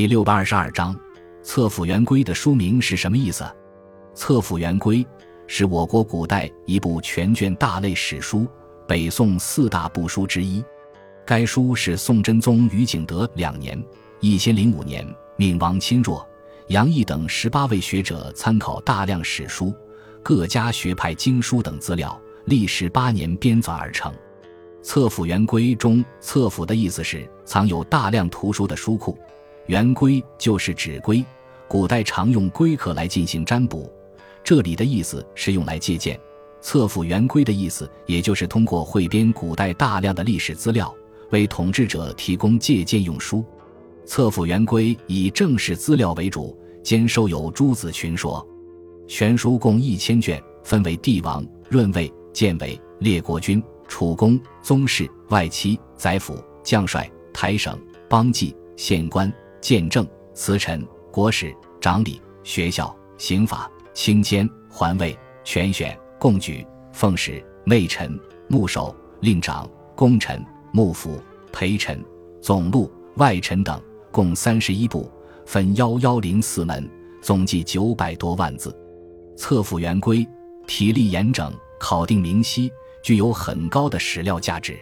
第六百二十二章，册府元规的书名是什么意思？册府元规是我国古代一部全卷大类史书，北宋四大部书之一。该书是宋真宗于景德两年（一千零五年）命王钦若、杨毅等十八位学者参考大量史书、各家学派经书等资料，历时八年编纂而成。册府元规中，册府的意思是藏有大量图书的书库。圆规就是指龟，古代常用龟壳来进行占卜。这里的意思是用来借鉴。册府圆规的意思，也就是通过汇编古代大量的历史资料，为统治者提供借鉴用书。册府圆规以正史资料为主，兼收有诸子群说。全书共一千卷，分为帝王、润位、建委、列国君、楚公、宗室、外戚、宰辅、将帅、台省、邦记、县官。见证、辞臣、国史、长礼、学校、刑法、清监、环卫、全选、贡举、奉使、内臣、牧守、令长、功臣、幕府、陪臣、总录、外臣等，共三十一部，分幺幺零四门，总计九百多万字。册府圆规，体例严整，考定明晰，具有很高的史料价值。